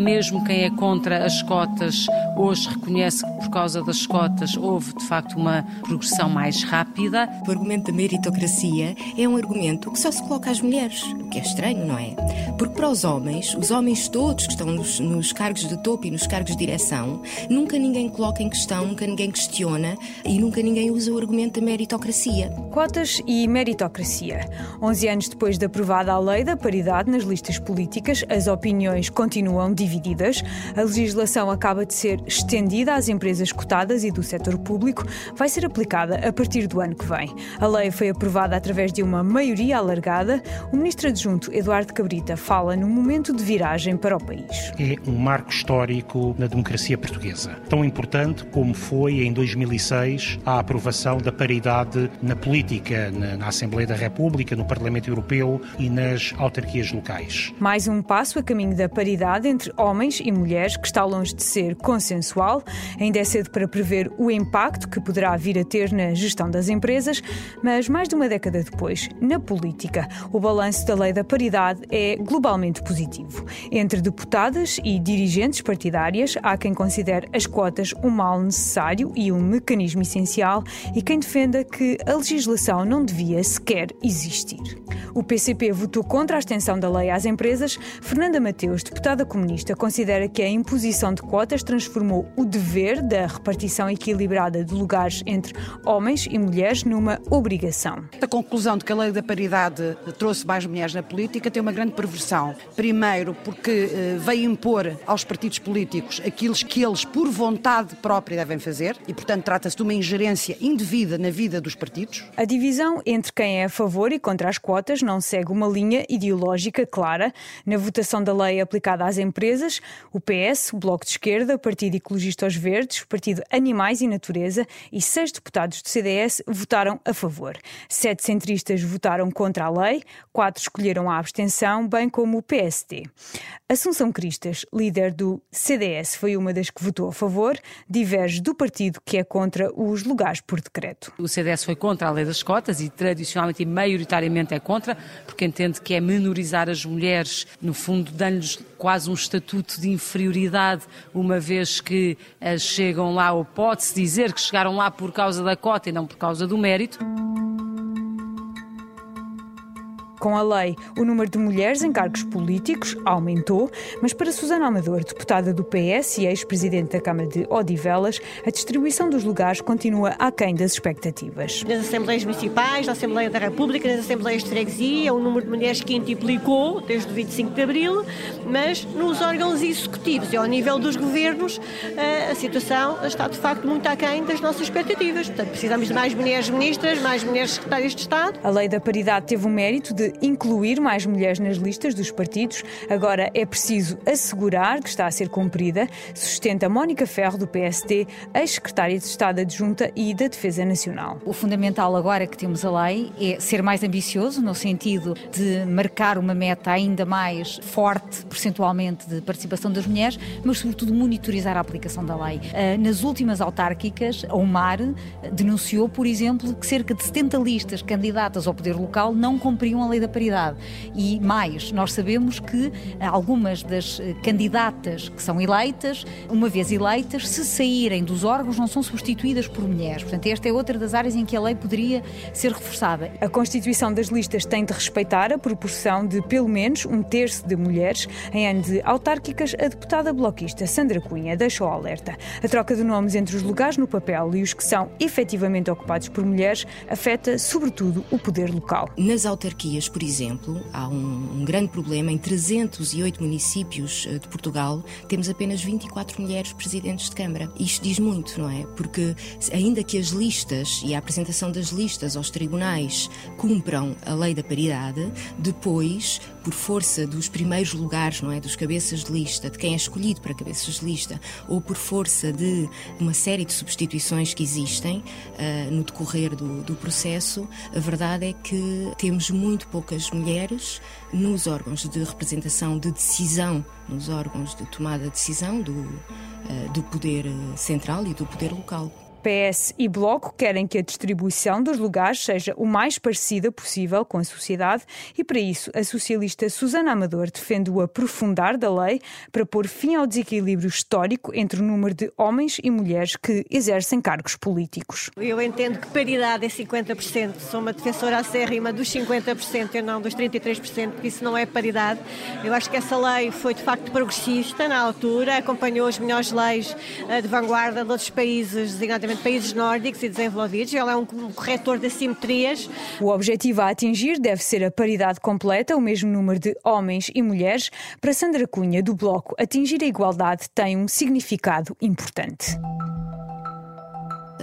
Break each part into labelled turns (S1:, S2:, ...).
S1: Mesmo quem é contra as cotas hoje reconhece que por causa das cotas houve de facto uma progressão mais rápida.
S2: O argumento da meritocracia é um argumento que só se coloca às mulheres, o que é estranho, não é? Porque para os homens, os homens todos que estão nos, nos cargos de topo e nos cargos de direção, nunca ninguém coloca em questão, nunca ninguém questiona e nunca ninguém usa o argumento da meritocracia.
S3: Cotas e meritocracia. 11 anos depois de aprovada a lei da paridade nas listas políticas, as opiniões continuam divididas. A legislação acaba de ser estendida às empresas cotadas e do setor público. Vai ser aplicada a partir do ano que vem. A lei foi aprovada através de uma maioria alargada. O ministro adjunto Eduardo Cabrita fala no momento de viragem para o país.
S4: É um marco histórico na democracia portuguesa. Tão importante como foi em 2006 a aprovação da paridade na política, na, na Assembleia da República, no Parlamento Europeu e nas autarquias locais.
S3: Mais um passo a caminho da paridade entre homens e mulheres que está longe de ser consensual. Ainda é cedo para prever o impacto que poderá vir a ter na gestão das empresas, mas mais de uma década depois, na política, o balanço da lei da paridade é globalmente positivo. Entre deputadas e dirigentes partidárias, há quem considere as cotas um mal necessário e um mecanismo essencial e quem defenda que a legislação não devia sequer existir. O PCP votou contra a extensão da lei às empresas. Fernanda Mateus, deputada comunista, considera que a imposição de cotas transformou o dever da repartição equilibrada de lugares entre homens e mulheres numa obrigação.
S5: A conclusão de que a lei da paridade trouxe mais mulheres na política tem uma grande perversão. Primeiro, porque eh, veio impor aos partidos políticos aquilo que eles, por vontade própria, devem fazer e, portanto, trata-se de uma ingerência indevida na vida dos partidos.
S3: A divisão entre quem é a favor e contra as cotas não segue uma linha ideológica clara. Na votação da lei aplicada às empresas, o PS, o Bloco de Esquerda, o Partido Ecologista aos Verdes, o Partido Animais e Natureza e seis deputados do CDS votaram a favor. Sete centristas votaram contra a lei, quatro escolheram a abstenção, bem como o PSD. Assunção Cristas, líder do CDS, foi uma das que votou a favor, diverge do partido que é contra os lugares por decreto.
S1: O CDS foi contra a lei das cotas e tradicionalmente e maioritariamente é contra, porque entende que é menorizar as mulheres, no fundo, dando-lhes quase um estatuto de inferioridade, uma vez que chegam lá, ou pode-se dizer que chegaram lá por causa da cota e não por causa do mérito.
S3: Com a lei, o número de mulheres em cargos políticos aumentou, mas para Susana Amador, deputada do PS e ex-presidente da Câmara de Odivelas, a distribuição dos lugares continua aquém das expectativas.
S6: Nas Assembleias Municipais, na Assembleia da República, nas Assembleias de Freguesia, o número de mulheres quintuplicou desde o 25 de Abril, mas nos órgãos executivos e ao nível dos governos, a situação está de facto muito aquém das nossas expectativas. Portanto, precisamos de mais mulheres ministras, mais mulheres secretárias de Estado.
S3: A lei da paridade teve o mérito de incluir mais mulheres nas listas dos partidos. Agora é preciso assegurar que está a ser cumprida, sustenta Mónica Ferro, do PSD, ex-secretária de Estado adjunta e da Defesa Nacional.
S7: O fundamental agora que temos a lei é ser mais ambicioso, no sentido de marcar uma meta ainda mais forte, percentualmente, de participação das mulheres, mas sobretudo monitorizar a aplicação da lei. Ah, nas últimas autárquicas, a UMAR denunciou, por exemplo, que cerca de 70 listas candidatas ao poder local não cumpriam a lei da paridade. E mais, nós sabemos que algumas das eh, candidatas que são eleitas, uma vez eleitas, se saírem dos órgãos, não são substituídas por mulheres. Portanto, esta é outra das áreas em que a lei poderia ser reforçada.
S3: A constituição das listas tem de respeitar a proporção de pelo menos um terço de mulheres. Em ano de autárquicas, a deputada bloquista Sandra Cunha deixou alerta. A troca de nomes entre os lugares no papel e os que são efetivamente ocupados por mulheres afeta, sobretudo, o poder local.
S2: Nas autarquias, por exemplo, há um, um, grande problema. Em 308 municípios eh, de Portugal, temos apenas 24 mulheres presidentes de Câmara. Isto diz muito, não é? Porque, ainda que as listas e a apresentação das listas aos tribunais cumpram a lei da paridade, depois, por força dos primeiros lugares, não é? Dos cabeças de lista, de quem é escolhido para cabeças de lista, ou por força de uma série de substituições que existem uh, no decorrer do, do processo, a verdade é que temos muito poucas mulheres nos órgãos de representação de decisão, nos órgãos de tomada de decisão do, eh, do poder central e do poder local.
S3: PS e Bloco querem que a distribuição dos lugares seja o mais parecida possível com a sociedade e, para isso, a socialista Susana Amador defende o aprofundar da lei para pôr fim ao desequilíbrio histórico entre o número de homens e mulheres que exercem cargos políticos.
S6: Eu entendo que paridade é 50%. Sou uma defensora acérrima dos 50% e não dos 33%, porque isso não é paridade. Eu acho que essa lei foi de facto progressista na altura, acompanhou as melhores leis eh, de vanguarda de outros países, designadamente países nórdicos e desenvolvidos. Ela é um corretor de assimetrias.
S3: O objetivo a atingir deve ser a paridade completa, o mesmo número de homens e mulheres. Para Sandra Cunha, do Bloco, atingir a igualdade tem um significado importante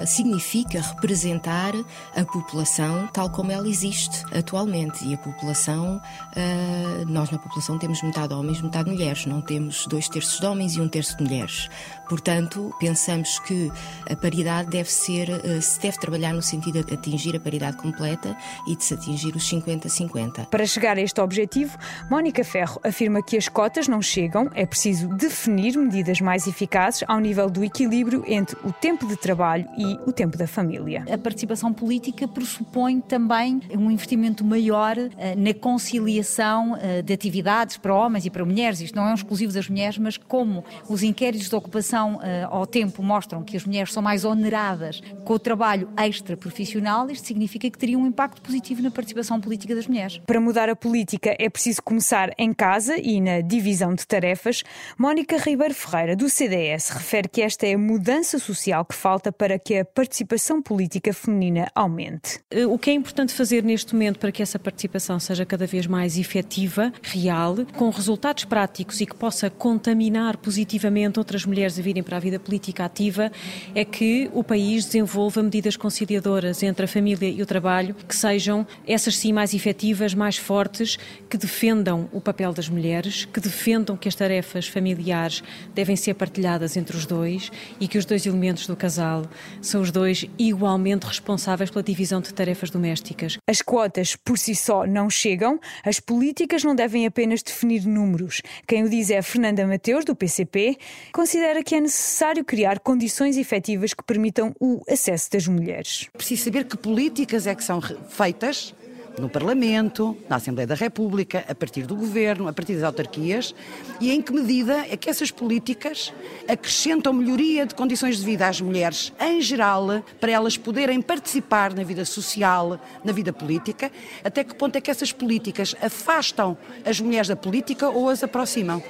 S2: significa representar a população tal como ela existe atualmente. E a população, uh, nós na população temos metade homens, metade mulheres, não temos dois terços de homens e um terço de mulheres. Portanto, pensamos que a paridade deve ser, uh, se deve trabalhar no sentido de atingir a paridade completa e de se atingir os 50-50.
S3: Para chegar a este objetivo, Mónica Ferro afirma que as cotas não chegam, é preciso definir medidas mais eficazes ao nível do equilíbrio entre o tempo de trabalho e e o tempo da família.
S7: A participação política pressupõe também um investimento maior uh, na conciliação uh, de atividades para homens e para mulheres. Isto não é um exclusivo das mulheres, mas como os inquéritos de ocupação uh, ao tempo mostram que as mulheres são mais oneradas com o trabalho extra profissional, isto significa que teria um impacto positivo na participação política das mulheres.
S3: Para mudar a política é preciso começar em casa e na divisão de tarefas. Mónica Ribeiro Ferreira, do CDS, refere que esta é a mudança social que falta para que a participação política feminina aumente.
S1: Eh, o que é importante fazer neste momento para que essa participação seja cada vez mais efetiva, real, com resultados práticos e que possa contaminar positivamente outras mulheres a virem para a vida política ativa, é que o país desenvolva medidas conciliadoras entre a família e o trabalho que sejam essas sim mais efetivas, mais fortes, que defendam o papel das mulheres, que defendam que as tarefas familiares devem ser partilhadas entre os dois e que os dois elementos do casal são os dois igualmente responsáveis pela divisão de tarefas domésticas.
S3: As quotas por si só não chegam, as políticas não devem apenas definir números. Quem o diz é Fernanda Mateus, do PCP, considera que é necessário criar condições efetivas que permitam o acesso das mulheres.
S5: Preciso saber que políticas é que são feitas no Parlamento, na Assembleia da República, a partir do Governo, a partir das autarquias, e em que medida é que essas políticas acrescentam melhoria de condições de vida às mulheres em geral, para elas poderem participar na vida social, na vida política, até que ponto é que essas políticas afastam as mulheres da política ou as aproximam.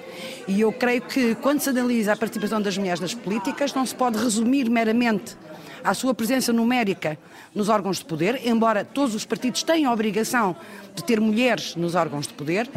S5: E eu creio que quando se analisa a participação das mulheres nas políticas, não se pode resumir meramente à sua presença numérica nos órgãos de poder, embora todos os partidos tenham a obrigação de ter mulheres nos órgãos de poder.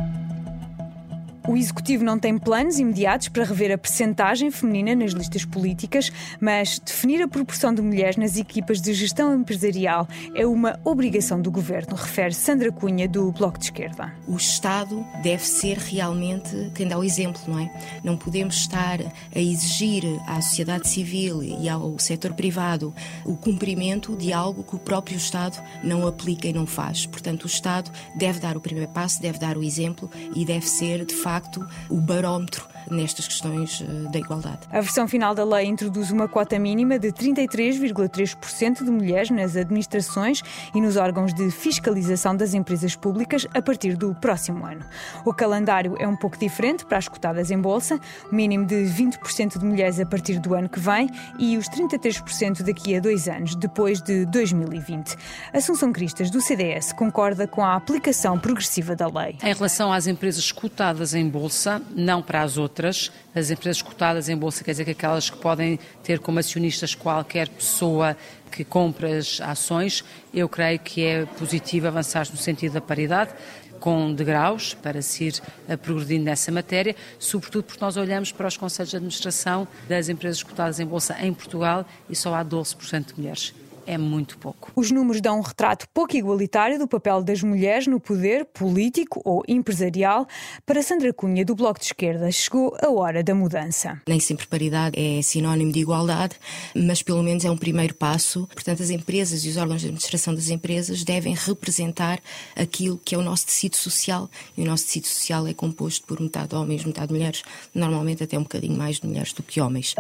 S3: O Executivo não tem planos imediatos para rever a percentagem feminina nas listas políticas, mas definir a proporção de mulheres nas equipas de gestão empresarial é uma obrigação do Governo, refere Sandra Cunha, do Bloco de Esquerda.
S2: O Estado deve ser realmente quem dá o exemplo, não é? Não podemos estar a exigir à sociedade civil e ao setor privado o cumprimento de algo que o próprio Estado não aplica e não faz. Portanto, o Estado deve dar o primeiro passo, deve dar o exemplo e deve ser, de facto, facto o barómetro nestas questões eh, da igualdade.
S3: A versão final da lei introduz uma cota mínima de 33,3% de mulheres nas administrações e nos órgãos de fiscalização das empresas públicas a partir do próximo ano. O calendário é um pouco diferente para as cotadas em bolsa, mínimo de 20% de mulheres a partir do ano que vem e os 33% daqui a dois anos, depois de 2020. Assunção Cristas, do CDS, concorda com a aplicação progressiva da lei.
S1: Em relação às empresas cotadas em bolsa, não para as outras outras, as empresas cotadas em bolsa, quer dizer que aquelas que podem ter como acionistas qualquer pessoa que compra as ações, eu creio que é positivo avançar no sentido da paridade com degraus para se ir progredindo nessa matéria, sobretudo porque nós olhamos para os conselhos de administração das empresas cotadas em bolsa em Portugal e só há 12% de mulheres é muito pouco.
S3: Os números dão um retrato pouco igualitário do papel das mulheres no poder político ou empresarial. Para Sandra Cunha, do Bloco de Esquerda, chegou a hora da mudança.
S2: Nem sempre paridade é sinónimo de igualdade, mas pelo menos é um primeiro passo. Portanto, as empresas e os órgãos de administração das empresas devem representar aquilo que é o nosso tecido social. E o nosso tecido social é composto por metade homens, metade mulheres, normalmente até um bocadinho mais de mulheres do que homens.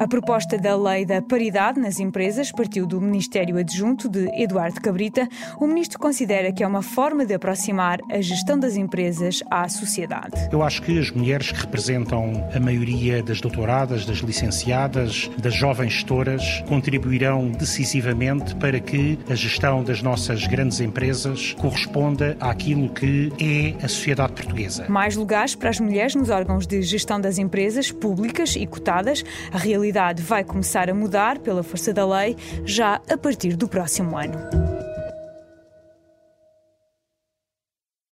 S3: A proposta da Lei da Paridade nas Empresas partiu do Ministério Adjunto de Eduardo Cabrita. O ministro considera que é uma forma de aproximar a gestão das empresas à sociedade.
S4: Eu acho que as mulheres que representam a maioria das doutoradas, das licenciadas, das jovens gestoras, contribuirão decisivamente para que a gestão das nossas grandes empresas corresponda àquilo que é a sociedade portuguesa.
S3: Mais lugares para as mulheres nos órgãos de gestão das empresas públicas e cotadas. A realidade vai começar a mudar pela força da lei já a partir do próximo ano.